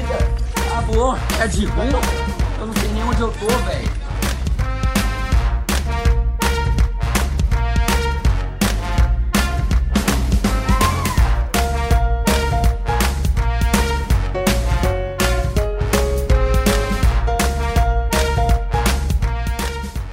Vida. Acabou. É de ruim? Eu não sei nem onde eu tô, velho.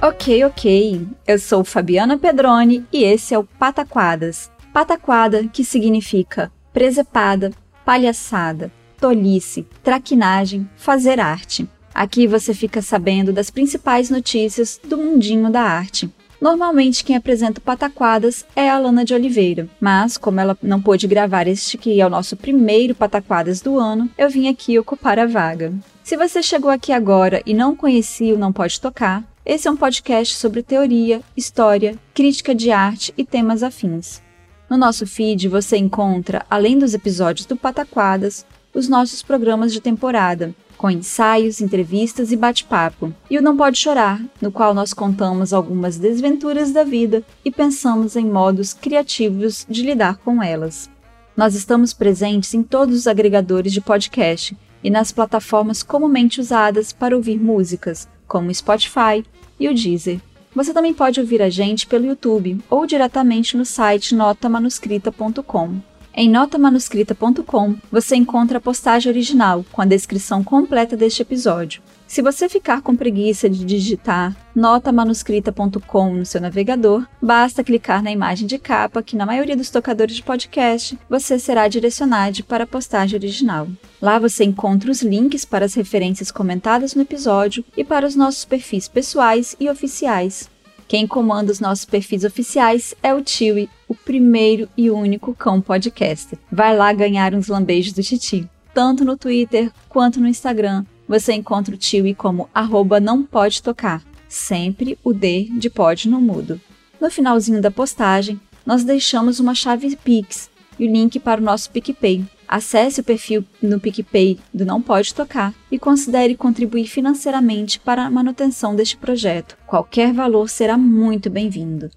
Ok, ok. Eu sou Fabiana Pedroni e esse é o Pataquadas. Pataquada, que significa presepada, palhaçada, tolice, traquinagem, fazer arte. Aqui você fica sabendo das principais notícias do mundinho da arte. Normalmente quem apresenta Pataquadas é a Alana de Oliveira, mas como ela não pôde gravar este que é o nosso primeiro Pataquadas do ano, eu vim aqui ocupar a vaga. Se você chegou aqui agora e não conhecia o Não Pode Tocar, esse é um podcast sobre teoria, história, crítica de arte e temas afins. No nosso feed você encontra, além dos episódios do Pataquadas, os nossos programas de temporada, com ensaios, entrevistas e bate-papo, e o Não Pode Chorar, no qual nós contamos algumas desventuras da vida e pensamos em modos criativos de lidar com elas. Nós estamos presentes em todos os agregadores de podcast e nas plataformas comumente usadas para ouvir músicas, como o Spotify e o Deezer. Você também pode ouvir a gente pelo YouTube ou diretamente no site notamanuscrita.com. Em notamanuscrita.com você encontra a postagem original com a descrição completa deste episódio. Se você ficar com preguiça de digitar notamanuscrita.com no seu navegador, basta clicar na imagem de capa que na maioria dos tocadores de podcast você será direcionado para a postagem original. Lá você encontra os links para as referências comentadas no episódio e para os nossos perfis pessoais e oficiais. Quem comanda os nossos perfis oficiais é o Tiwi, o primeiro e único cão podcaster. Vai lá ganhar uns lambejos do Titi. Tanto no Twitter quanto no Instagram, você encontra o Tiwi como arroba não pode tocar. Sempre o D de pode no mudo. No finalzinho da postagem, nós deixamos uma chave Pix e o link para o nosso PicPay. Acesse o perfil no PicPay do Não Pode Tocar e considere contribuir financeiramente para a manutenção deste projeto. Qualquer valor será muito bem-vindo.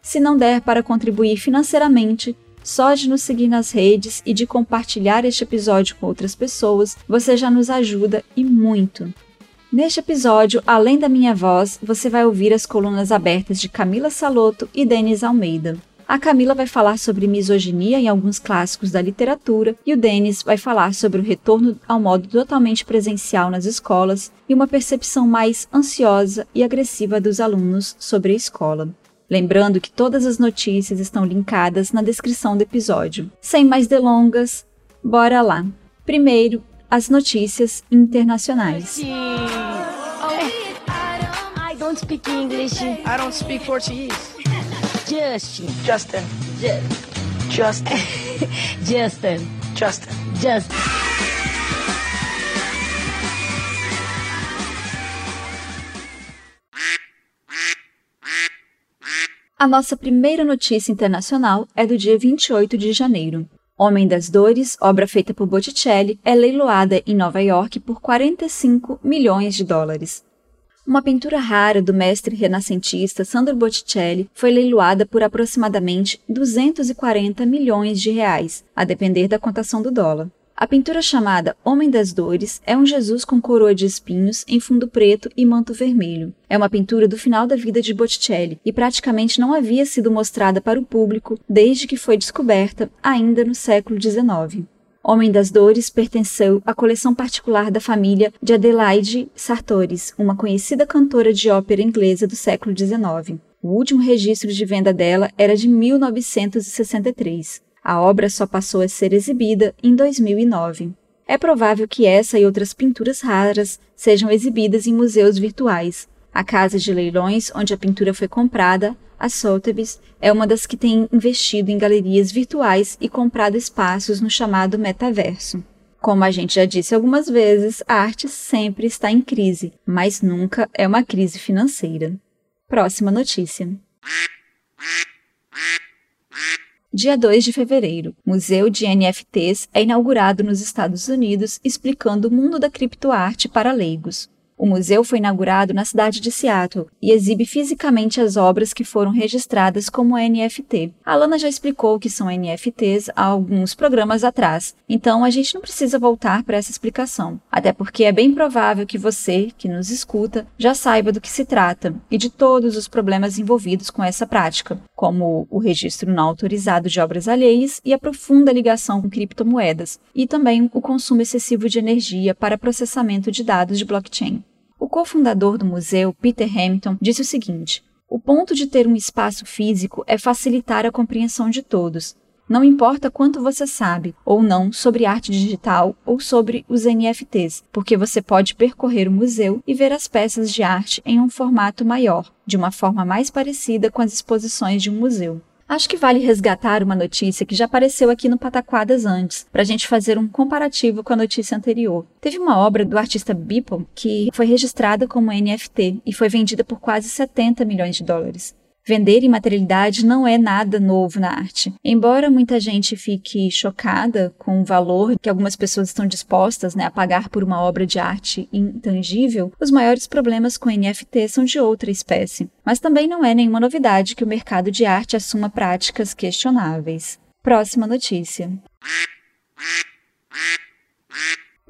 Se não der para contribuir financeiramente, só de nos seguir nas redes e de compartilhar este episódio com outras pessoas, você já nos ajuda e muito. Neste episódio, além da minha voz, você vai ouvir as colunas abertas de Camila Saloto e Denis Almeida. A Camila vai falar sobre misoginia em alguns clássicos da literatura e o Denis vai falar sobre o retorno ao modo totalmente presencial nas escolas e uma percepção mais ansiosa e agressiva dos alunos sobre a escola. Lembrando que todas as notícias estão linkadas na descrição do episódio. Sem mais delongas, bora lá! Primeiro, as notícias internacionais. I don't speak English. I don't speak Portuguese. Justin. Justin. Ju- Justin. Justin. Justin. Justin. A nossa primeira notícia internacional é do dia 28 de janeiro. Homem das Dores, obra feita por Botticelli, é leiloada em Nova York por 45 milhões de dólares. Uma pintura rara do mestre renascentista Sandro Botticelli foi leiloada por aproximadamente 240 milhões de reais, a depender da cotação do dólar. A pintura chamada Homem das Dores é um Jesus com coroa de espinhos em fundo preto e manto vermelho. É uma pintura do final da vida de Botticelli e praticamente não havia sido mostrada para o público desde que foi descoberta, ainda no século XIX. Homem das Dores pertenceu à coleção particular da família de Adelaide Sartoris, uma conhecida cantora de ópera inglesa do século XIX. O último registro de venda dela era de 1963. A obra só passou a ser exibida em 2009. É provável que essa e outras pinturas raras sejam exibidas em museus virtuais. A casa de leilões onde a pintura foi comprada, a Sotheby's, é uma das que tem investido em galerias virtuais e comprado espaços no chamado metaverso. Como a gente já disse algumas vezes, a arte sempre está em crise, mas nunca é uma crise financeira. Próxima notícia. Dia 2 de fevereiro, Museu de NFTs é inaugurado nos Estados Unidos, explicando o mundo da criptoarte para leigos. O museu foi inaugurado na cidade de Seattle e exibe fisicamente as obras que foram registradas como NFT. A Lana já explicou o que são NFTs há alguns programas atrás, então a gente não precisa voltar para essa explicação. Até porque é bem provável que você, que nos escuta, já saiba do que se trata e de todos os problemas envolvidos com essa prática, como o registro não autorizado de obras alheias e a profunda ligação com criptomoedas, e também o consumo excessivo de energia para processamento de dados de blockchain. O cofundador do museu, Peter Hamilton, disse o seguinte: O ponto de ter um espaço físico é facilitar a compreensão de todos. Não importa quanto você sabe ou não sobre arte digital ou sobre os NFTs, porque você pode percorrer o museu e ver as peças de arte em um formato maior, de uma forma mais parecida com as exposições de um museu. Acho que vale resgatar uma notícia que já apareceu aqui no Pataquadas antes, para a gente fazer um comparativo com a notícia anterior. Teve uma obra do artista Beeple que foi registrada como NFT e foi vendida por quase 70 milhões de dólares. Vender imaterialidade não é nada novo na arte. Embora muita gente fique chocada com o valor que algumas pessoas estão dispostas né, a pagar por uma obra de arte intangível, os maiores problemas com NFT são de outra espécie. Mas também não é nenhuma novidade que o mercado de arte assuma práticas questionáveis. Próxima notícia.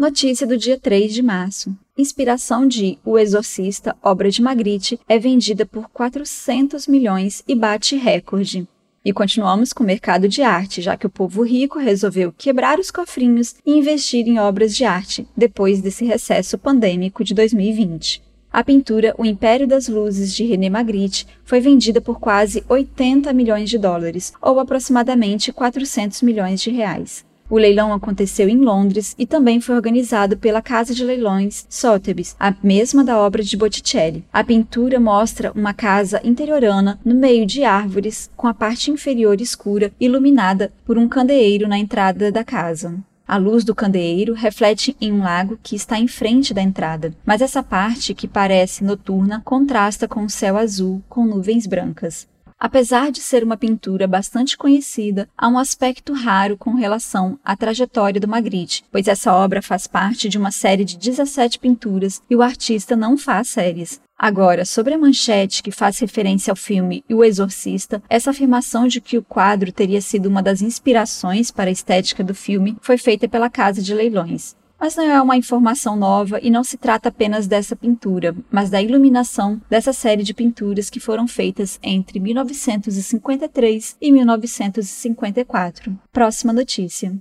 Notícia do dia 3 de março. Inspiração de O Exorcista, obra de Magritte, é vendida por 400 milhões e bate recorde. E continuamos com o mercado de arte, já que o povo rico resolveu quebrar os cofrinhos e investir em obras de arte, depois desse recesso pandêmico de 2020. A pintura O Império das Luzes, de René Magritte, foi vendida por quase 80 milhões de dólares, ou aproximadamente 400 milhões de reais. O leilão aconteceu em Londres e também foi organizado pela casa de leilões Sotheby's, a mesma da obra de Botticelli. A pintura mostra uma casa interiorana no meio de árvores, com a parte inferior escura, iluminada por um candeeiro na entrada da casa. A luz do candeeiro reflete em um lago que está em frente da entrada, mas essa parte, que parece noturna, contrasta com o céu azul com nuvens brancas. Apesar de ser uma pintura bastante conhecida, há um aspecto raro com relação à trajetória do Magritte, pois essa obra faz parte de uma série de 17 pinturas e o artista não faz séries. Agora, sobre a manchete que faz referência ao filme O Exorcista, essa afirmação de que o quadro teria sido uma das inspirações para a estética do filme foi feita pela casa de leilões. Mas não é uma informação nova e não se trata apenas dessa pintura, mas da iluminação dessa série de pinturas que foram feitas entre 1953 e 1954. Próxima notícia.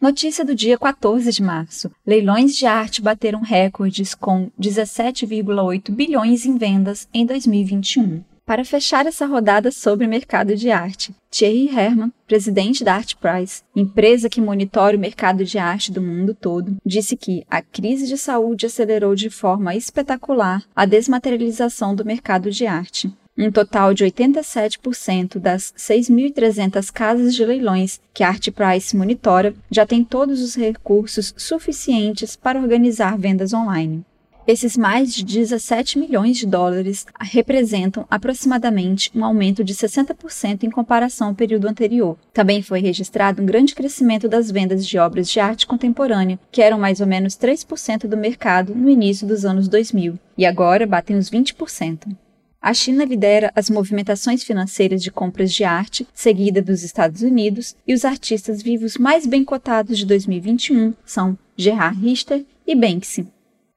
Notícia do dia 14 de março. Leilões de arte bateram recordes com 17,8 bilhões em vendas em 2021. Para fechar essa rodada sobre o mercado de arte, Thierry Herman, presidente da Art Price, empresa que monitora o mercado de arte do mundo todo, disse que a crise de saúde acelerou de forma espetacular a desmaterialização do mercado de arte. Um total de 87% das 6.300 casas de leilões que a Art Price monitora já tem todos os recursos suficientes para organizar vendas online. Esses mais de 17 milhões de dólares representam aproximadamente um aumento de 60% em comparação ao período anterior. Também foi registrado um grande crescimento das vendas de obras de arte contemporânea, que eram mais ou menos 3% do mercado no início dos anos 2000, e agora batem os 20%. A China lidera as movimentações financeiras de compras de arte, seguida dos Estados Unidos, e os artistas vivos mais bem cotados de 2021 são Gerard Richter e Banksy.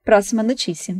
Próxima notícia.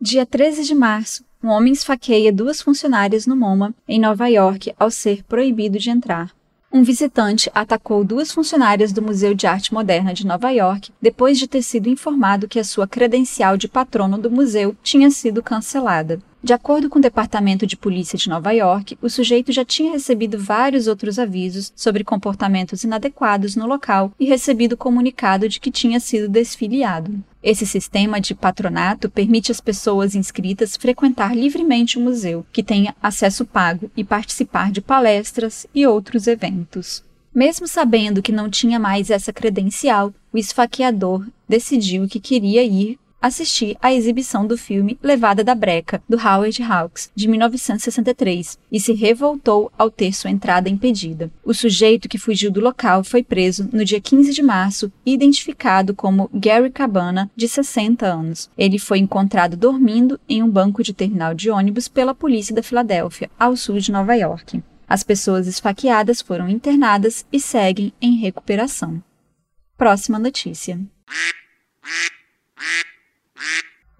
Dia 13 de março, um homem esfaqueia duas funcionárias no MoMA, em Nova York, ao ser proibido de entrar um visitante atacou duas funcionárias do Museu de Arte Moderna de Nova York depois de ter sido informado que a sua credencial de patrono do museu tinha sido cancelada. De acordo com o Departamento de Polícia de Nova York, o sujeito já tinha recebido vários outros avisos sobre comportamentos inadequados no local e recebido comunicado de que tinha sido desfiliado. Esse sistema de patronato permite às pessoas inscritas frequentar livremente o museu, que tem acesso pago, e participar de palestras e outros eventos. Mesmo sabendo que não tinha mais essa credencial, o esfaqueador decidiu que queria ir assistir à exibição do filme Levada da Breca, do Howard Hawks, de 1963, e se revoltou ao ter sua entrada impedida. O sujeito que fugiu do local foi preso no dia 15 de março e identificado como Gary Cabana, de 60 anos. Ele foi encontrado dormindo em um banco de terminal de ônibus pela polícia da Filadélfia, ao sul de Nova York. As pessoas esfaqueadas foram internadas e seguem em recuperação. Próxima notícia.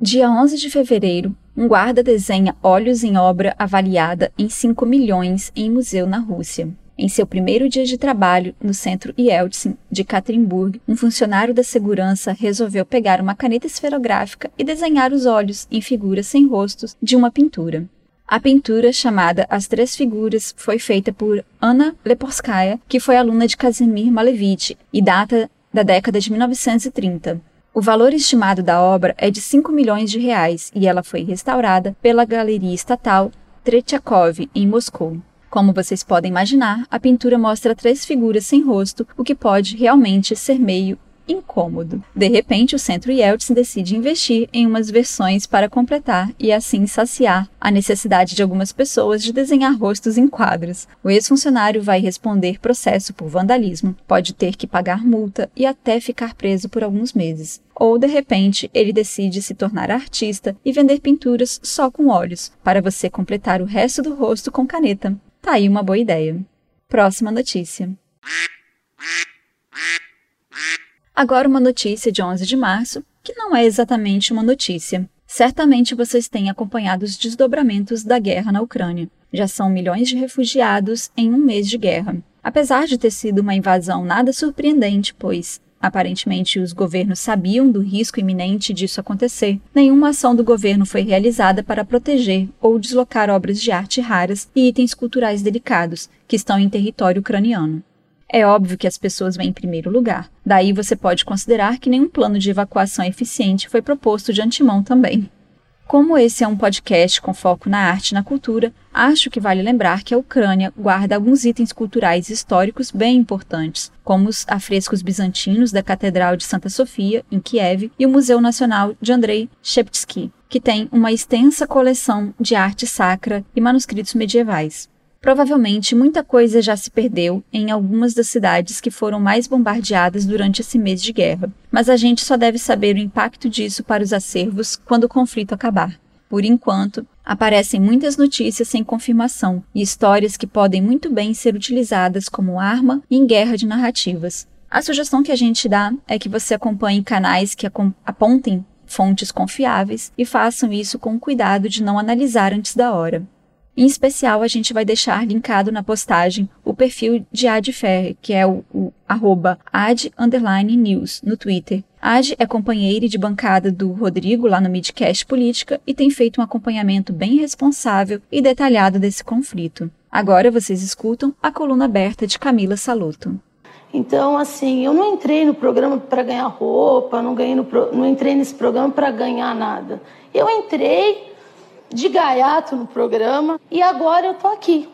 Dia 11 de fevereiro, um guarda desenha olhos em obra avaliada em 5 milhões em museu na Rússia. Em seu primeiro dia de trabalho no centro Yeltsin de Katerinburg, um funcionário da segurança resolveu pegar uma caneta esferográfica e desenhar os olhos em figuras sem rostos de uma pintura. A pintura, chamada As Três Figuras, foi feita por Anna Leporskaya, que foi aluna de Kazimir Malevich e data da década de 1930. O valor estimado da obra é de 5 milhões de reais e ela foi restaurada pela Galeria Estatal Tretiakov, em Moscou. Como vocês podem imaginar, a pintura mostra três figuras sem rosto, o que pode realmente ser meio incômodo. De repente, o Centro Yeltsin decide investir em umas versões para completar e assim saciar a necessidade de algumas pessoas de desenhar rostos em quadros. O ex-funcionário vai responder processo por vandalismo, pode ter que pagar multa e até ficar preso por alguns meses. Ou, de repente, ele decide se tornar artista e vender pinturas só com olhos, para você completar o resto do rosto com caneta. Tá aí uma boa ideia. Próxima notícia. Agora, uma notícia de 11 de março, que não é exatamente uma notícia. Certamente vocês têm acompanhado os desdobramentos da guerra na Ucrânia. Já são milhões de refugiados em um mês de guerra. Apesar de ter sido uma invasão nada surpreendente, pois Aparentemente, os governos sabiam do risco iminente disso acontecer. Nenhuma ação do governo foi realizada para proteger ou deslocar obras de arte raras e itens culturais delicados que estão em território ucraniano. É óbvio que as pessoas vêm em primeiro lugar. Daí você pode considerar que nenhum plano de evacuação eficiente foi proposto de antemão também. Como esse é um podcast com foco na arte e na cultura, acho que vale lembrar que a Ucrânia guarda alguns itens culturais históricos bem importantes, como os afrescos bizantinos da Catedral de Santa Sofia, em Kiev, e o Museu Nacional de Andrei Sheptsky, que tem uma extensa coleção de arte sacra e manuscritos medievais. Provavelmente muita coisa já se perdeu em algumas das cidades que foram mais bombardeadas durante esse mês de guerra, mas a gente só deve saber o impacto disso para os acervos quando o conflito acabar. Por enquanto, aparecem muitas notícias sem confirmação e histórias que podem muito bem ser utilizadas como arma em guerra de narrativas. A sugestão que a gente dá é que você acompanhe canais que apontem fontes confiáveis e façam isso com cuidado de não analisar antes da hora. Em especial, a gente vai deixar linkado na postagem o perfil de Ad Ferre, que é o, o arroba ad news no Twitter. Ad é companheira de bancada do Rodrigo lá no Midcast Política e tem feito um acompanhamento bem responsável e detalhado desse conflito. Agora vocês escutam a coluna aberta de Camila Saluto. Então, assim, eu não entrei no programa para ganhar roupa, não, ganhei no não entrei nesse programa para ganhar nada. Eu entrei de gaiato no programa e agora eu tô aqui.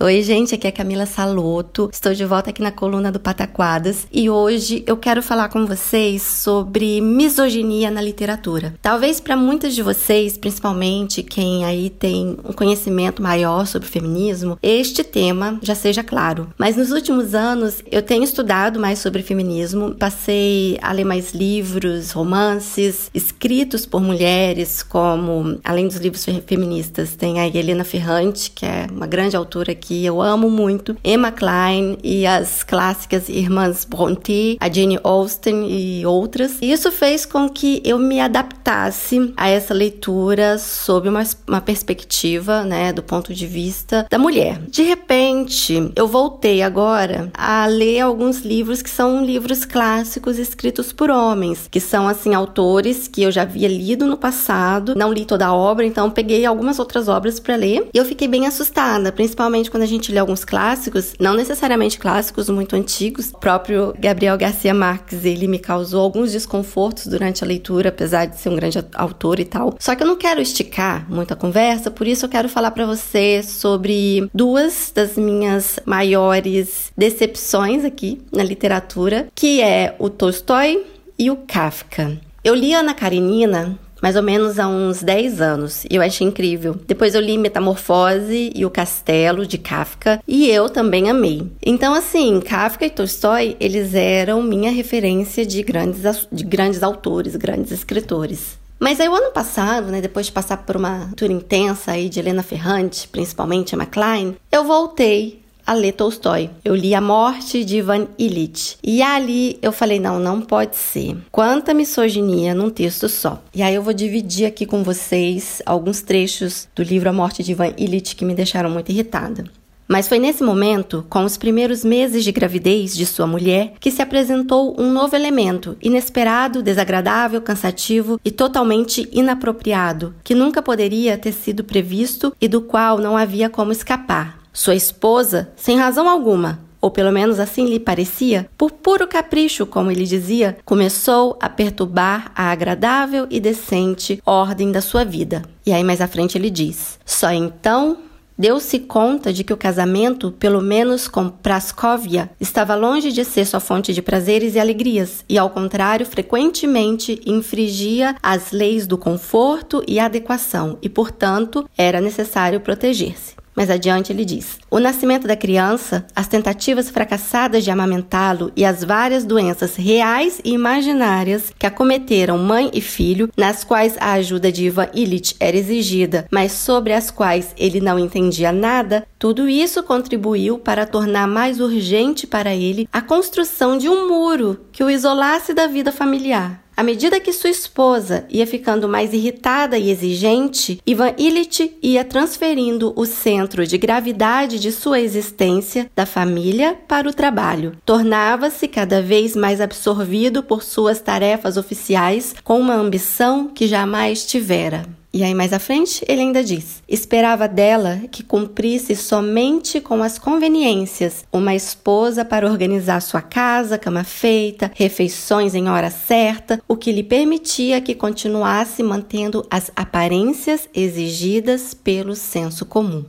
Oi, gente, aqui é Camila Saloto. Estou de volta aqui na coluna do Pataquadas e hoje eu quero falar com vocês sobre misoginia na literatura. Talvez para muitas de vocês, principalmente quem aí tem um conhecimento maior sobre feminismo, este tema já seja claro. Mas nos últimos anos eu tenho estudado mais sobre feminismo, passei a ler mais livros, romances escritos por mulheres, como além dos livros feministas, tem a Helena Ferrante, que é uma grande autora que eu amo muito, Emma Klein e as clássicas irmãs Bronte, a Jane Austen e outras. E isso fez com que eu me adaptasse a essa leitura sob uma, uma perspectiva, né, do ponto de vista da mulher. De repente, eu voltei agora a ler alguns livros que são livros clássicos escritos por homens, que são assim autores que eu já havia lido no passado, não li toda a obra, então peguei algumas outras obras para ler. E eu fiquei bem assustada, principalmente quando a gente lê alguns clássicos, não necessariamente clássicos muito antigos, o próprio Gabriel Garcia Marques, ele me causou alguns desconfortos durante a leitura, apesar de ser um grande autor e tal. Só que eu não quero esticar muito a conversa, por isso eu quero falar para você sobre duas das minhas maiores decepções aqui na literatura, que é o Tolstói e o Kafka. Eu li Ana Karenina mais ou menos há uns 10 anos, e eu achei incrível. Depois eu li Metamorfose e O Castelo, de Kafka, e eu também amei. Então, assim, Kafka e Tolstói, eles eram minha referência de grandes, de grandes autores, grandes escritores. Mas aí o ano passado, né, depois de passar por uma tour intensa aí de Helena Ferrante, principalmente a McLean, eu voltei a ler Tolstói. Eu li A Morte de Ivan Illich. E ali eu falei: não, não pode ser. Quanta misoginia num texto só. E aí eu vou dividir aqui com vocês alguns trechos do livro A Morte de Ivan Illich que me deixaram muito irritada. Mas foi nesse momento, com os primeiros meses de gravidez de sua mulher, que se apresentou um novo elemento, inesperado, desagradável, cansativo e totalmente inapropriado, que nunca poderia ter sido previsto e do qual não havia como escapar. Sua esposa, sem razão alguma, ou pelo menos assim lhe parecia, por puro capricho, como ele dizia, começou a perturbar a agradável e decente ordem da sua vida. E aí mais à frente ele diz: Só então Deu-se conta de que o casamento, pelo menos com Praskovia, estava longe de ser sua fonte de prazeres e alegrias, e ao contrário, frequentemente infringia as leis do conforto e adequação, e, portanto, era necessário proteger-se. Mais adiante ele diz: O nascimento da criança, as tentativas fracassadas de amamentá-lo e as várias doenças reais e imaginárias que acometeram mãe e filho, nas quais a ajuda de Ivan Illich era exigida, mas sobre as quais ele não entendia nada, tudo isso contribuiu para tornar mais urgente para ele a construção de um muro que o isolasse da vida familiar. À medida que sua esposa ia ficando mais irritada e exigente, Ivan Illich ia transferindo o centro de gravidade de sua existência da família para o trabalho. Tornava-se cada vez mais absorvido por suas tarefas oficiais com uma ambição que jamais tivera. E aí, mais à frente, ele ainda diz: esperava dela que cumprisse somente com as conveniências, uma esposa para organizar sua casa, cama feita, refeições em hora certa, o que lhe permitia que continuasse mantendo as aparências exigidas pelo senso comum.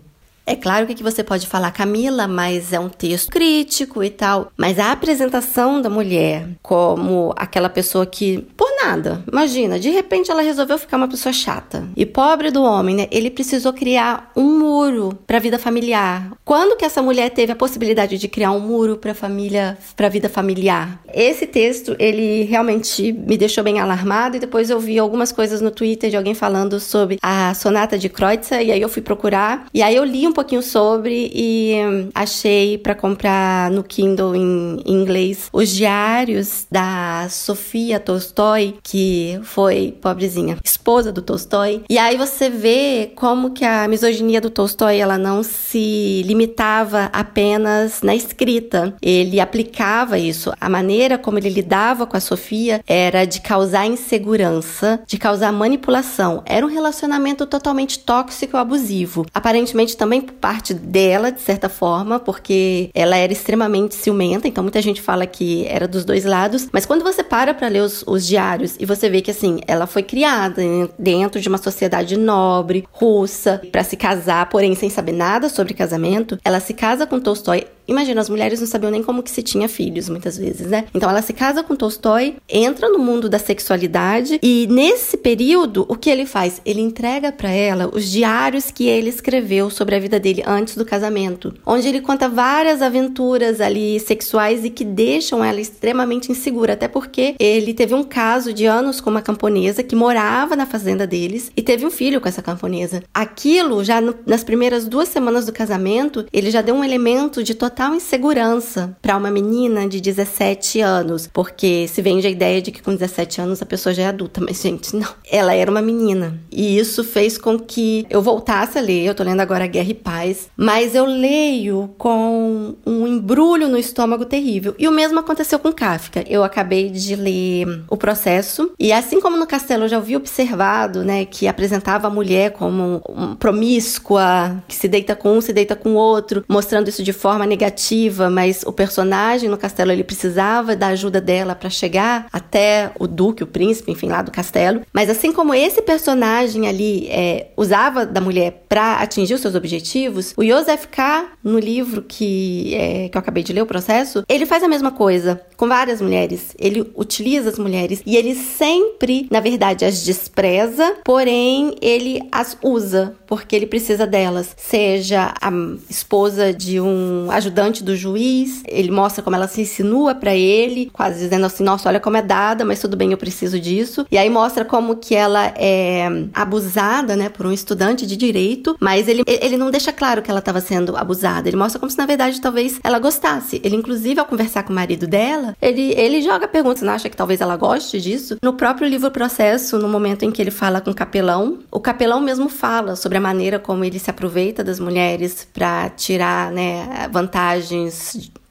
É claro que você pode falar, Camila, mas é um texto crítico e tal. Mas a apresentação da mulher como aquela pessoa que, por nada, imagina, de repente ela resolveu ficar uma pessoa chata. E pobre do homem, né? Ele precisou criar um muro para a vida familiar. Quando que essa mulher teve a possibilidade de criar um muro para família, para vida familiar? Esse texto, ele realmente me deixou bem alarmado e depois eu vi algumas coisas no Twitter de alguém falando sobre a sonata de Kreutzer e aí eu fui procurar e aí eu li um um pouquinho sobre e hum, achei para comprar no Kindle em, em inglês os diários da Sofia Tolstói, que foi, pobrezinha, esposa do Tolstói. E aí você vê como que a misoginia do Tolstói ela não se limitava apenas na escrita. Ele aplicava isso. A maneira como ele lidava com a Sofia era de causar insegurança, de causar manipulação. Era um relacionamento totalmente tóxico e abusivo. Aparentemente também por parte dela, de certa forma, porque ela era extremamente ciumenta, então muita gente fala que era dos dois lados. Mas quando você para pra ler os, os diários e você vê que, assim, ela foi criada dentro de uma sociedade nobre, russa, para se casar, porém sem saber nada sobre casamento, ela se casa com Tolstói Imagina, as mulheres não sabiam nem como que se tinha filhos, muitas vezes, né? Então ela se casa com Tolstói, entra no mundo da sexualidade e nesse período, o que ele faz? Ele entrega para ela os diários que ele escreveu sobre a vida dele antes do casamento, onde ele conta várias aventuras ali sexuais e que deixam ela extremamente insegura, até porque ele teve um caso de anos com uma camponesa que morava na fazenda deles e teve um filho com essa camponesa. Aquilo, já no, nas primeiras duas semanas do casamento, ele já deu um elemento de total total insegurança para uma menina de 17 anos, porque se vende a ideia de que com 17 anos a pessoa já é adulta, mas gente, não. Ela era uma menina. E isso fez com que eu voltasse a ler. Eu tô lendo agora Guerra e Paz, mas eu leio com um embrulho no estômago terrível. E o mesmo aconteceu com Kafka. Eu acabei de ler O Processo, e assim como no Castelo eu já ouvi observado, né, que apresentava a mulher como um promíscua, que se deita com um, se deita com o outro, mostrando isso de forma negativa negativa, mas o personagem no castelo ele precisava da ajuda dela para chegar até o duque, o príncipe, enfim, lá do castelo. Mas assim como esse personagem ali é, usava da mulher para atingir os seus objetivos, o Joseph K, no livro que, é, que eu acabei de ler, o processo, ele faz a mesma coisa com várias mulheres. Ele utiliza as mulheres e ele sempre, na verdade, as despreza, porém ele as usa porque ele precisa delas. Seja a esposa de um ajudante do juiz, ele mostra como ela se insinua para ele, quase dizendo assim: "Nossa, olha como é dada, mas tudo bem, eu preciso disso". E aí mostra como que ela é abusada, né, por um estudante de direito, mas ele ele não deixa claro que ela estava sendo abusada. Ele mostra como se na verdade talvez ela gostasse. Ele inclusive ao conversar com o marido dela, ele ele joga perguntas, não acha que talvez ela goste disso? No próprio livro Processo, no momento em que ele fala com o capelão, o capelão mesmo fala sobre a maneira como ele se aproveita das mulheres para tirar né,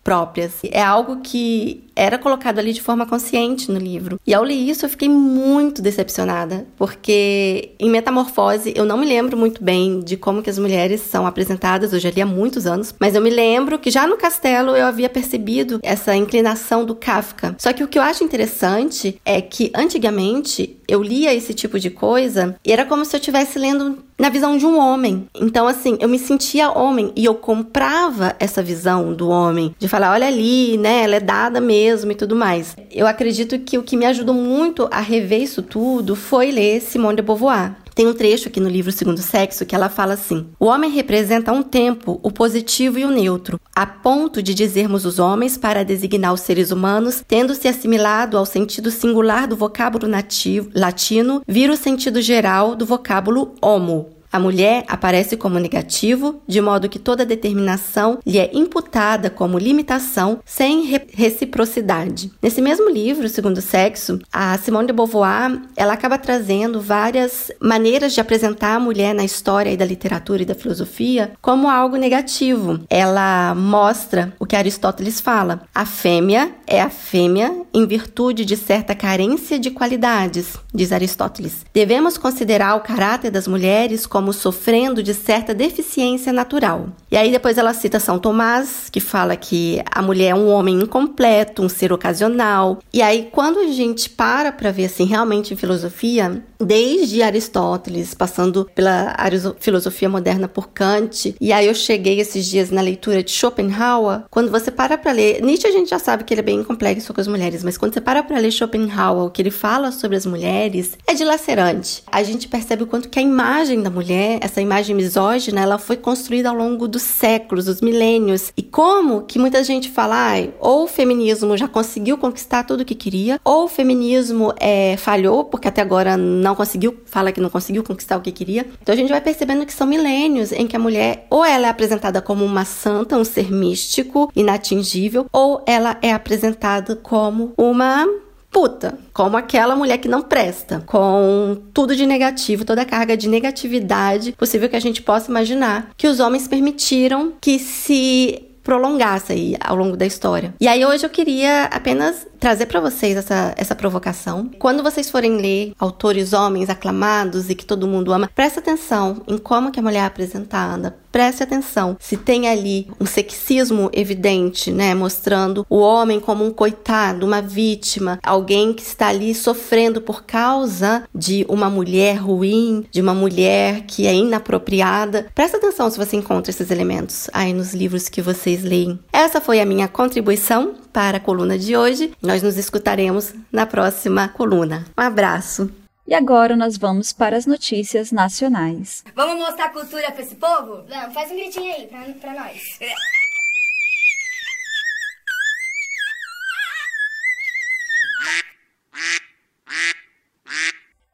próprias. É algo que era colocado ali de forma consciente no livro. E ao ler isso, eu fiquei muito decepcionada, porque em Metamorfose eu não me lembro muito bem de como que as mulheres são apresentadas, eu já li há muitos anos, mas eu me lembro que já no Castelo eu havia percebido essa inclinação do Kafka. Só que o que eu acho interessante é que antigamente eu lia esse tipo de coisa e era como se eu estivesse lendo na visão de um homem. Então, assim, eu me sentia homem e eu comprava essa visão do homem, de falar, olha ali, né, ela é dada mesmo mesmo e tudo mais. Eu acredito que o que me ajudou muito a rever isso tudo foi ler Simone de Beauvoir. Tem um trecho aqui no livro Segundo Sexo que ela fala assim: O homem representa um tempo o positivo e o neutro, a ponto de dizermos os homens para designar os seres humanos, tendo se assimilado ao sentido singular do vocábulo nativo latino, vira o sentido geral do vocábulo homo. A mulher aparece como negativo, de modo que toda determinação lhe é imputada como limitação sem re reciprocidade. Nesse mesmo livro, Segundo Sexo, a Simone de Beauvoir, ela acaba trazendo várias maneiras de apresentar a mulher na história e da literatura e da filosofia como algo negativo. Ela mostra o que Aristóteles fala: a fêmea é a fêmea em virtude de certa carência de qualidades, diz Aristóteles. Devemos considerar o caráter das mulheres como como sofrendo de certa deficiência natural. E aí depois ela cita São Tomás, que fala que a mulher é um homem incompleto, um ser ocasional. E aí quando a gente para para ver assim realmente em filosofia, desde Aristóteles, passando pela filosofia moderna por Kant, e aí eu cheguei esses dias na leitura de Schopenhauer, quando você para para ler, Nietzsche a gente já sabe que ele é bem complexo com as mulheres, mas quando você para para ler Schopenhauer, o que ele fala sobre as mulheres é dilacerante. A gente percebe o quanto que a imagem da mulher mulher, essa imagem misógina, ela foi construída ao longo dos séculos, dos milênios. E como que muita gente fala, ah, ou o feminismo já conseguiu conquistar tudo o que queria, ou o feminismo é, falhou, porque até agora não conseguiu, fala que não conseguiu conquistar o que queria. Então a gente vai percebendo que são milênios em que a mulher ou ela é apresentada como uma santa, um ser místico, inatingível, ou ela é apresentada como uma puta, como aquela mulher que não presta, com tudo de negativo, toda a carga de negatividade possível que a gente possa imaginar, que os homens permitiram que se prolongasse aí ao longo da história. E aí hoje eu queria apenas trazer para vocês essa, essa provocação. Quando vocês forem ler autores homens aclamados e que todo mundo ama, presta atenção em como que a mulher é apresentada, preste atenção se tem ali um sexismo evidente, né, mostrando o homem como um coitado, uma vítima, alguém que está ali sofrendo por causa de uma mulher ruim, de uma mulher que é inapropriada. Presta atenção se você encontra esses elementos aí nos livros que vocês leem. Essa foi a minha contribuição para a coluna de hoje. Nós nos escutaremos na próxima coluna. Um abraço. E agora nós vamos para as notícias nacionais. Vamos mostrar cultura pra esse povo? Vamos, faz um gritinho aí pra nós.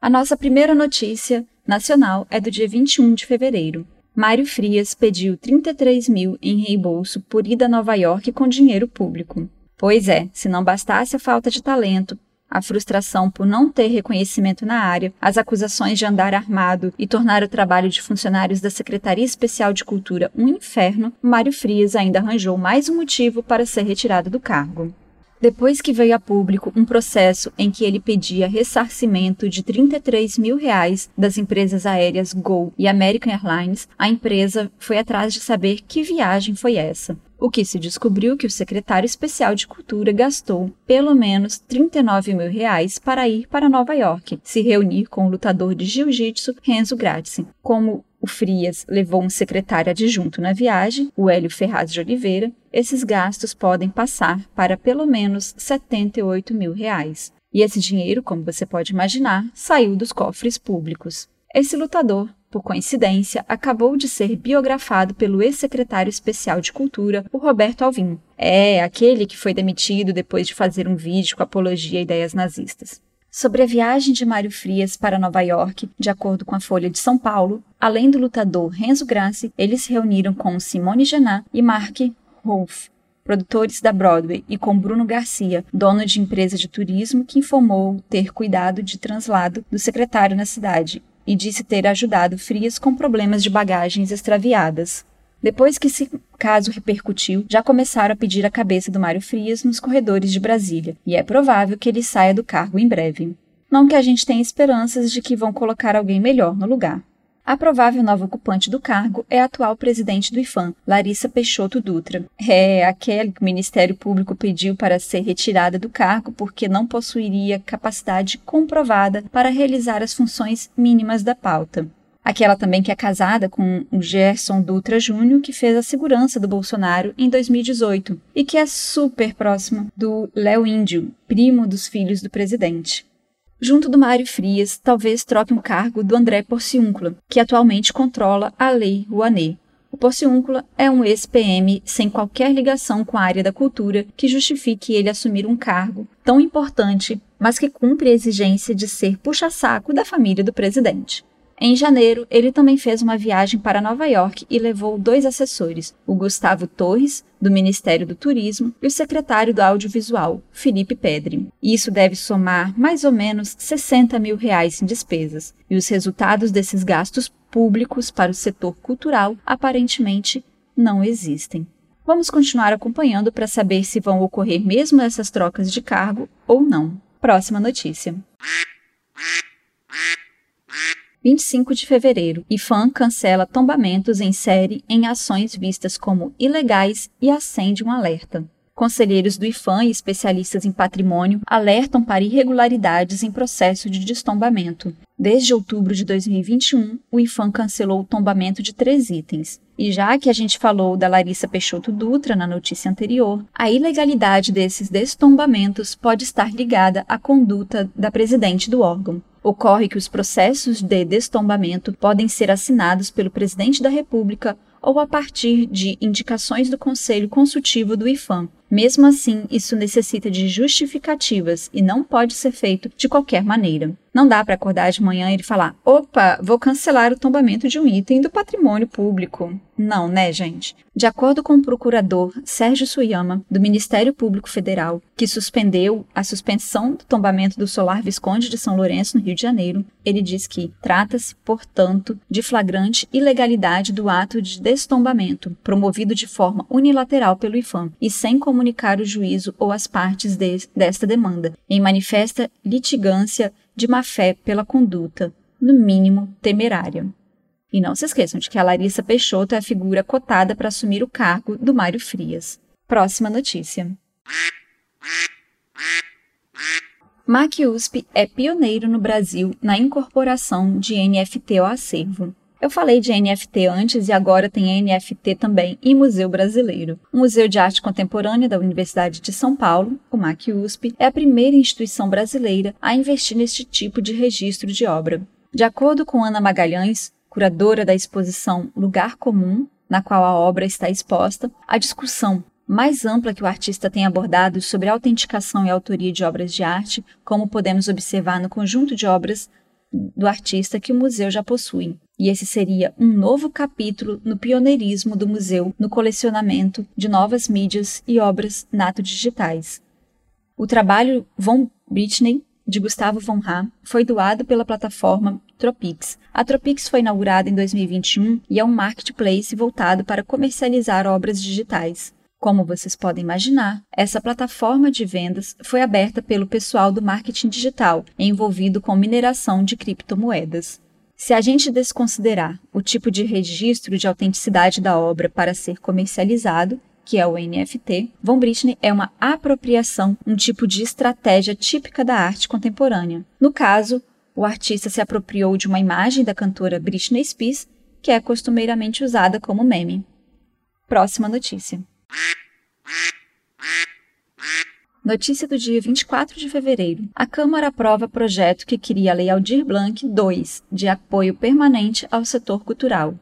A nossa primeira notícia nacional é do dia 21 de fevereiro. Mário Frias pediu 33 mil em reembolso por ida a Nova York com dinheiro público. Pois é, se não bastasse a falta de talento, a frustração por não ter reconhecimento na área, as acusações de andar armado e tornar o trabalho de funcionários da Secretaria Especial de Cultura um inferno, Mário Frias ainda arranjou mais um motivo para ser retirado do cargo. Depois que veio a público um processo em que ele pedia ressarcimento de 33 mil reais das empresas aéreas Gol e American Airlines, a empresa foi atrás de saber que viagem foi essa. O que se descobriu que o secretário especial de Cultura gastou pelo menos 39 mil reais para ir para Nova York, se reunir com o lutador de jiu-jitsu Renzo Gracie. Como o Frias levou um secretário adjunto na viagem, o Hélio Ferraz de Oliveira, esses gastos podem passar para pelo menos 78 mil reais. E esse dinheiro, como você pode imaginar, saiu dos cofres públicos. Esse lutador, por coincidência, acabou de ser biografado pelo ex-secretário especial de Cultura, o Roberto Alvim. É, aquele que foi demitido depois de fazer um vídeo com apologia a ideias nazistas. Sobre a viagem de Mário Frias para Nova York, de acordo com a Folha de São Paulo, além do lutador Renzo Gracie, eles se reuniram com Simone Genat e Mark Rolfe, produtores da Broadway, e com Bruno Garcia, dono de empresa de turismo, que informou ter cuidado de translado do secretário na cidade e disse ter ajudado Frias com problemas de bagagens extraviadas. Depois que esse caso repercutiu, já começaram a pedir a cabeça do Mário Frias nos corredores de Brasília, e é provável que ele saia do cargo em breve. Não que a gente tenha esperanças de que vão colocar alguém melhor no lugar. A provável nova ocupante do cargo é a atual presidente do IFAM, Larissa Peixoto Dutra. É aquela que o Ministério Público pediu para ser retirada do cargo porque não possuiria capacidade comprovada para realizar as funções mínimas da pauta. Aquela também que é casada com o Gerson Dutra Júnior, que fez a segurança do Bolsonaro em 2018 e que é super próximo do Léo Índio, primo dos filhos do presidente. Junto do Mário Frias, talvez troque um cargo do André Porciúncula, que atualmente controla a Lei Rouanet. O Porciúncula é um ex-PM sem qualquer ligação com a área da cultura que justifique ele assumir um cargo tão importante, mas que cumpre a exigência de ser puxa-saco da família do presidente. Em janeiro, ele também fez uma viagem para Nova York e levou dois assessores, o Gustavo Torres, do Ministério do Turismo, e o secretário do Audiovisual, Felipe Pedri. Isso deve somar mais ou menos 60 mil reais em despesas, e os resultados desses gastos públicos para o setor cultural aparentemente não existem. Vamos continuar acompanhando para saber se vão ocorrer mesmo essas trocas de cargo ou não. Próxima notícia. 25 de fevereiro, IFAM cancela tombamentos em série em ações vistas como ilegais e acende um alerta. Conselheiros do IFAM e especialistas em patrimônio alertam para irregularidades em processo de destombamento. Desde outubro de 2021, o IFAM cancelou o tombamento de três itens. E já que a gente falou da Larissa Peixoto Dutra na notícia anterior, a ilegalidade desses destombamentos pode estar ligada à conduta da presidente do órgão. Ocorre que os processos de destombamento podem ser assinados pelo presidente da República ou a partir de indicações do Conselho Consultivo do IFAM. Mesmo assim, isso necessita de justificativas e não pode ser feito de qualquer maneira. Não dá para acordar de manhã e falar: opa, vou cancelar o tombamento de um item do patrimônio público. Não, né, gente? De acordo com o procurador Sérgio Suyama, do Ministério Público Federal, que suspendeu a suspensão do tombamento do solar Visconde de São Lourenço, no Rio de Janeiro, ele diz que trata-se, portanto, de flagrante ilegalidade do ato de destombamento, promovido de forma unilateral pelo IFAM e sem como comunicar o juízo ou as partes de, desta demanda, em manifesta litigância de má-fé pela conduta, no mínimo temerária. E não se esqueçam de que a Larissa Peixoto é a figura cotada para assumir o cargo do Mário Frias. Próxima notícia. MAC USP é pioneiro no Brasil na incorporação de NFT ao acervo. Eu falei de NFT antes e agora tem NFT também em Museu Brasileiro. O Museu de Arte Contemporânea da Universidade de São Paulo, o MAC USP, é a primeira instituição brasileira a investir neste tipo de registro de obra. De acordo com Ana Magalhães, curadora da exposição Lugar Comum, na qual a obra está exposta, a discussão mais ampla que o artista tem abordado sobre autenticação e autoria de obras de arte, como podemos observar no conjunto de obras do artista que o museu já possui. E esse seria um novo capítulo no pioneirismo do museu no colecionamento de novas mídias e obras nato-digitais. O trabalho Von Britney, de Gustavo von Ra, foi doado pela plataforma Tropix. A Tropix foi inaugurada em 2021 e é um marketplace voltado para comercializar obras digitais. Como vocês podem imaginar, essa plataforma de vendas foi aberta pelo pessoal do marketing digital envolvido com mineração de criptomoedas. Se a gente desconsiderar o tipo de registro de autenticidade da obra para ser comercializado, que é o NFT, Von Britney é uma apropriação, um tipo de estratégia típica da arte contemporânea. No caso, o artista se apropriou de uma imagem da cantora Britney Spears, que é costumeiramente usada como meme. Próxima notícia. Notícia do dia 24 de fevereiro. A Câmara aprova projeto que cria a Lei Aldir Blanc II, de apoio permanente ao setor cultural.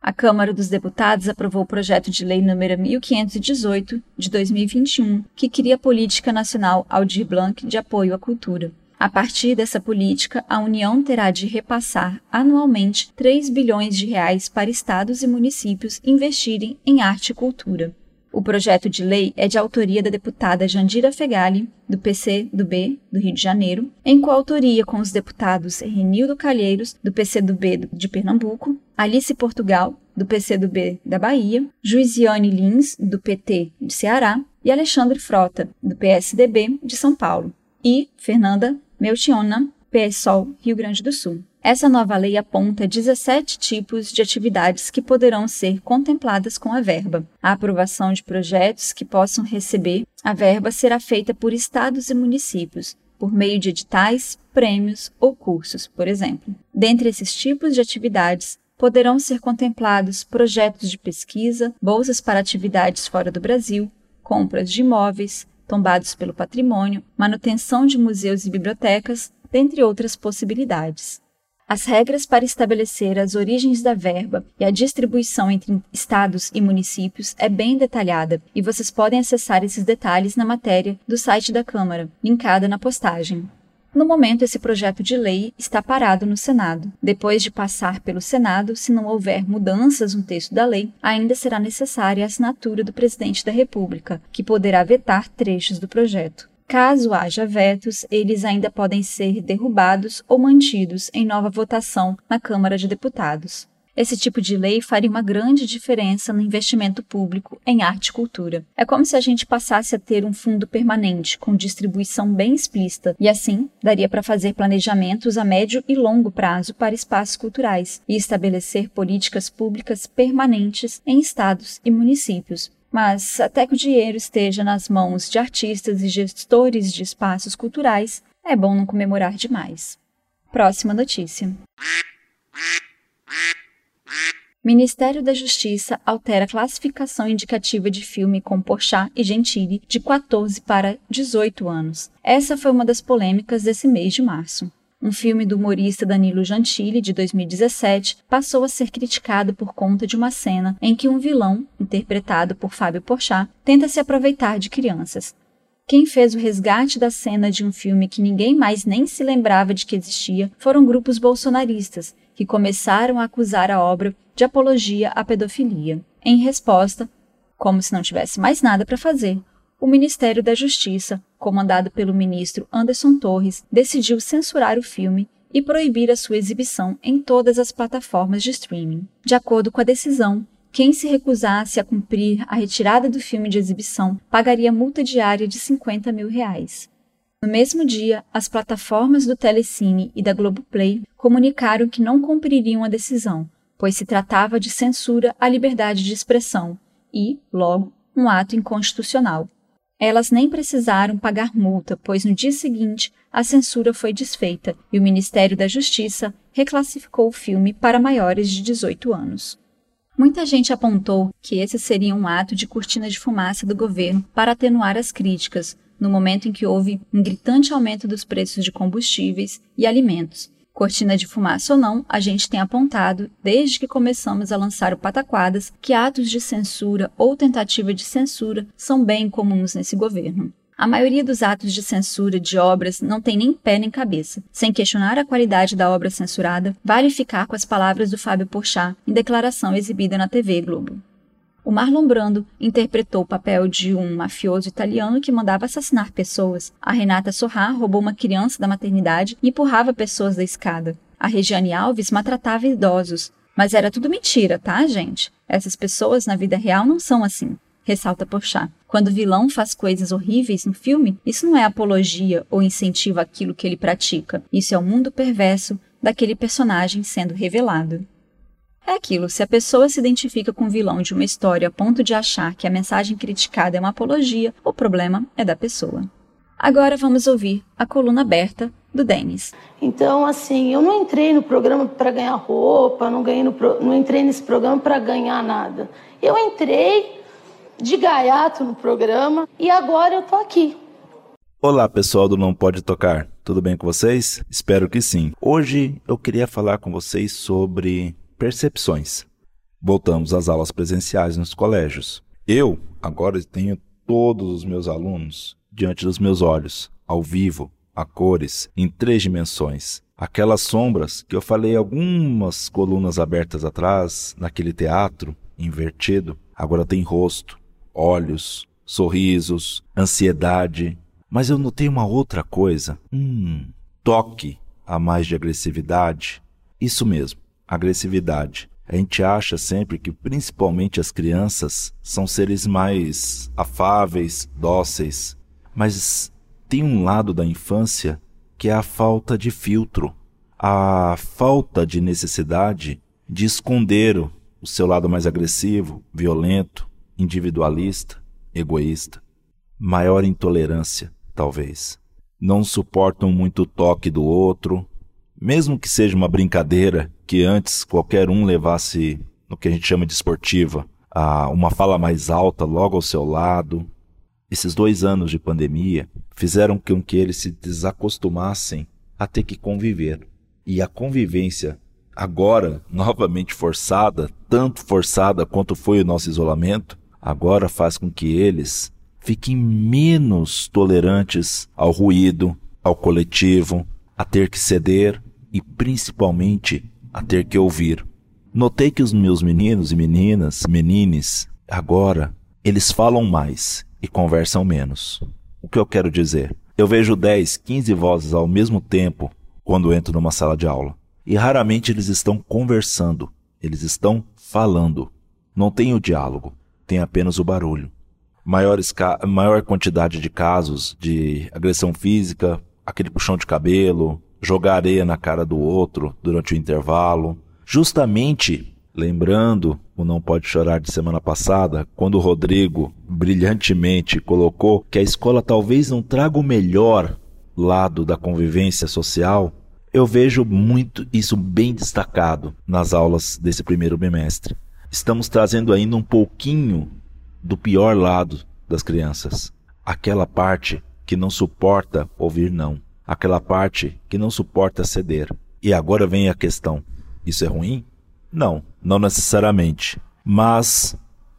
A Câmara dos Deputados aprovou o projeto de lei número 1518 de 2021, que cria a Política Nacional Aldir Blanc de apoio à cultura. A partir dessa política, a União terá de repassar anualmente 3 bilhões de reais para estados e municípios investirem em arte e cultura. O projeto de lei é de autoria da deputada Jandira Fegali, do PC do B do Rio de Janeiro, em coautoria com os deputados Renildo Calheiros, do PC do B de Pernambuco, Alice Portugal, do PC do B da Bahia, Juiziane Lins, do PT de Ceará, e Alexandre Frota, do PSDB de São Paulo, e Fernanda Melchiona, PSOL Rio Grande do Sul. Essa nova lei aponta 17 tipos de atividades que poderão ser contempladas com a verba. A aprovação de projetos que possam receber a verba será feita por estados e municípios, por meio de editais, prêmios ou cursos, por exemplo. Dentre esses tipos de atividades, poderão ser contemplados projetos de pesquisa, bolsas para atividades fora do Brasil, compras de imóveis, tombados pelo patrimônio, manutenção de museus e bibliotecas, dentre outras possibilidades. As regras para estabelecer as origens da verba e a distribuição entre estados e municípios é bem detalhada e vocês podem acessar esses detalhes na matéria do site da Câmara, linkada na postagem. No momento, esse projeto de lei está parado no Senado. Depois de passar pelo Senado, se não houver mudanças no texto da lei, ainda será necessária a assinatura do presidente da República, que poderá vetar trechos do projeto. Caso haja vetos, eles ainda podem ser derrubados ou mantidos em nova votação na Câmara de Deputados. Esse tipo de lei faria uma grande diferença no investimento público em arte e cultura. É como se a gente passasse a ter um fundo permanente, com distribuição bem explícita, e assim daria para fazer planejamentos a médio e longo prazo para espaços culturais e estabelecer políticas públicas permanentes em estados e municípios, mas até que o dinheiro esteja nas mãos de artistas e gestores de espaços culturais, é bom não comemorar demais. Próxima notícia. Ministério da Justiça altera classificação indicativa de filme com Porchat e Gentili de 14 para 18 anos. Essa foi uma das polêmicas desse mês de março um filme do humorista Danilo Gentili, de 2017, passou a ser criticado por conta de uma cena em que um vilão, interpretado por Fábio Porchat, tenta se aproveitar de crianças. Quem fez o resgate da cena de um filme que ninguém mais nem se lembrava de que existia foram grupos bolsonaristas, que começaram a acusar a obra de apologia à pedofilia. Em resposta, como se não tivesse mais nada para fazer, o Ministério da Justiça, comandado pelo ministro Anderson Torres, decidiu censurar o filme e proibir a sua exibição em todas as plataformas de streaming. De acordo com a decisão, quem se recusasse a cumprir a retirada do filme de exibição pagaria multa diária de 50 mil reais. No mesmo dia, as plataformas do Telecine e da Globoplay comunicaram que não cumpririam a decisão, pois se tratava de censura à liberdade de expressão e, logo, um ato inconstitucional. Elas nem precisaram pagar multa, pois no dia seguinte a censura foi desfeita e o Ministério da Justiça reclassificou o filme para maiores de 18 anos. Muita gente apontou que esse seria um ato de cortina de fumaça do governo para atenuar as críticas, no momento em que houve um gritante aumento dos preços de combustíveis e alimentos. Cortina de fumaça ou não, a gente tem apontado, desde que começamos a lançar o Pataquadas, que atos de censura ou tentativa de censura são bem comuns nesse governo. A maioria dos atos de censura de obras não tem nem pé nem cabeça. Sem questionar a qualidade da obra censurada, vale ficar com as palavras do Fábio Porchat em declaração exibida na TV Globo. O Marlon Brando interpretou o papel de um mafioso italiano que mandava assassinar pessoas. A Renata Sorrah roubou uma criança da maternidade e empurrava pessoas da escada. A Regiane Alves maltratava idosos. Mas era tudo mentira, tá, gente? Essas pessoas na vida real não são assim. Ressalta Porchat. Quando o vilão faz coisas horríveis no filme, isso não é apologia ou incentivo àquilo que ele pratica. Isso é o mundo perverso daquele personagem sendo revelado. É aquilo, se a pessoa se identifica com o vilão de uma história a ponto de achar que a mensagem criticada é uma apologia, o problema é da pessoa. Agora vamos ouvir a coluna aberta do Denis. Então, assim, eu não entrei no programa para ganhar roupa, não, ganhei no não entrei nesse programa para ganhar nada. Eu entrei de gaiato no programa e agora eu tô aqui. Olá, pessoal do Não Pode Tocar. Tudo bem com vocês? Espero que sim. Hoje eu queria falar com vocês sobre percepções. Voltamos às aulas presenciais nos colégios. Eu agora tenho todos os meus alunos diante dos meus olhos, ao vivo, a cores, em três dimensões. Aquelas sombras que eu falei algumas colunas abertas atrás, naquele teatro invertido, agora tem rosto, olhos, sorrisos, ansiedade. Mas eu notei uma outra coisa. Hum, toque a mais de agressividade. Isso mesmo agressividade. A gente acha sempre que principalmente as crianças são seres mais afáveis, dóceis, mas tem um lado da infância que é a falta de filtro, a falta de necessidade de esconder o seu lado mais agressivo, violento, individualista, egoísta, maior intolerância, talvez. Não suportam muito o toque do outro, mesmo que seja uma brincadeira que antes qualquer um levasse no que a gente chama de esportiva, a uma fala mais alta logo ao seu lado. Esses dois anos de pandemia fizeram com que eles se desacostumassem a ter que conviver. E a convivência, agora novamente forçada, tanto forçada quanto foi o nosso isolamento, agora faz com que eles fiquem menos tolerantes ao ruído, ao coletivo, a ter que ceder e principalmente a ter que ouvir. Notei que os meus meninos e meninas, menines, agora, eles falam mais e conversam menos. O que eu quero dizer? Eu vejo 10, 15 vozes ao mesmo tempo quando entro numa sala de aula. E raramente eles estão conversando, eles estão falando. Não tem o diálogo, tem apenas o barulho. Maiores maior quantidade de casos de agressão física, aquele puxão de cabelo, jogar areia na cara do outro durante o intervalo. Justamente lembrando o Não Pode Chorar de semana passada, quando o Rodrigo brilhantemente colocou que a escola talvez não traga o melhor lado da convivência social, eu vejo muito isso bem destacado nas aulas desse primeiro bimestre. Estamos trazendo ainda um pouquinho do pior lado das crianças, aquela parte que não suporta ouvir não aquela parte que não suporta ceder. E agora vem a questão: isso é ruim? Não, não necessariamente. Mas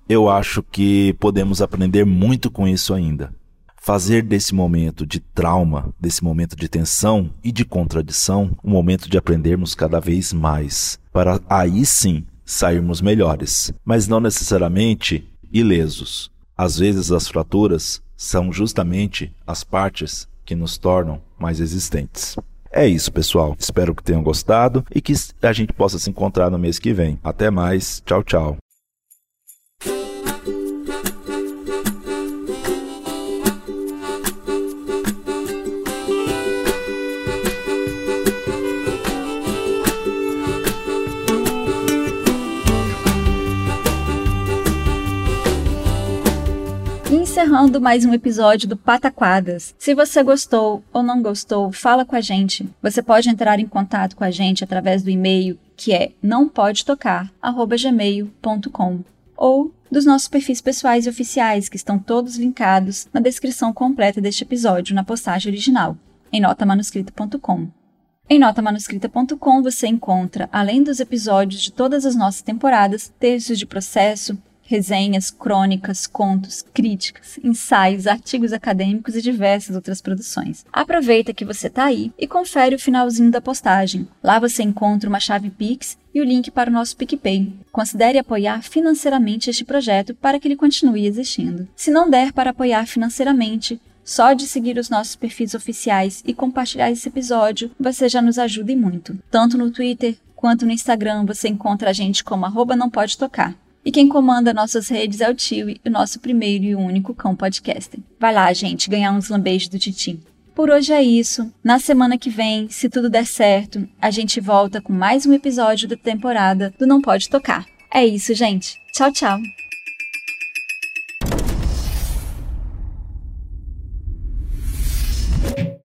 eu acho que podemos aprender muito com isso ainda. Fazer desse momento de trauma, desse momento de tensão e de contradição, um momento de aprendermos cada vez mais, para aí sim sairmos melhores, mas não necessariamente ilesos. Às vezes as fraturas são justamente as partes que nos tornam mais existentes. É isso, pessoal. Espero que tenham gostado e que a gente possa se encontrar no mês que vem. Até mais. Tchau, tchau. Encerrando mais um episódio do Pataquadas. Se você gostou ou não gostou, fala com a gente. Você pode entrar em contato com a gente através do e-mail que é nãopodetocar@gmail.com ou dos nossos perfis pessoais e oficiais que estão todos linkados na descrição completa deste episódio na postagem original em notamanuscrita.com. Em notamanuscrita.com você encontra, além dos episódios de todas as nossas temporadas, textos de processo, resenhas, crônicas, contos, críticas, ensaios, artigos acadêmicos e diversas outras produções. Aproveita que você está aí e confere o finalzinho da postagem. Lá você encontra uma chave Pix e o link para o nosso PicPay. Considere apoiar financeiramente este projeto para que ele continue existindo. Se não der para apoiar financeiramente, só de seguir os nossos perfis oficiais e compartilhar esse episódio, você já nos ajuda e muito. Tanto no Twitter quanto no Instagram você encontra a gente como arroba não pode tocar. E quem comanda nossas redes é o Tio, o nosso primeiro e único cão podcaster. Vai lá, gente, ganhar uns lambejos do Titi. Por hoje é isso. Na semana que vem, se tudo der certo, a gente volta com mais um episódio da temporada do Não Pode Tocar. É isso, gente. Tchau, tchau.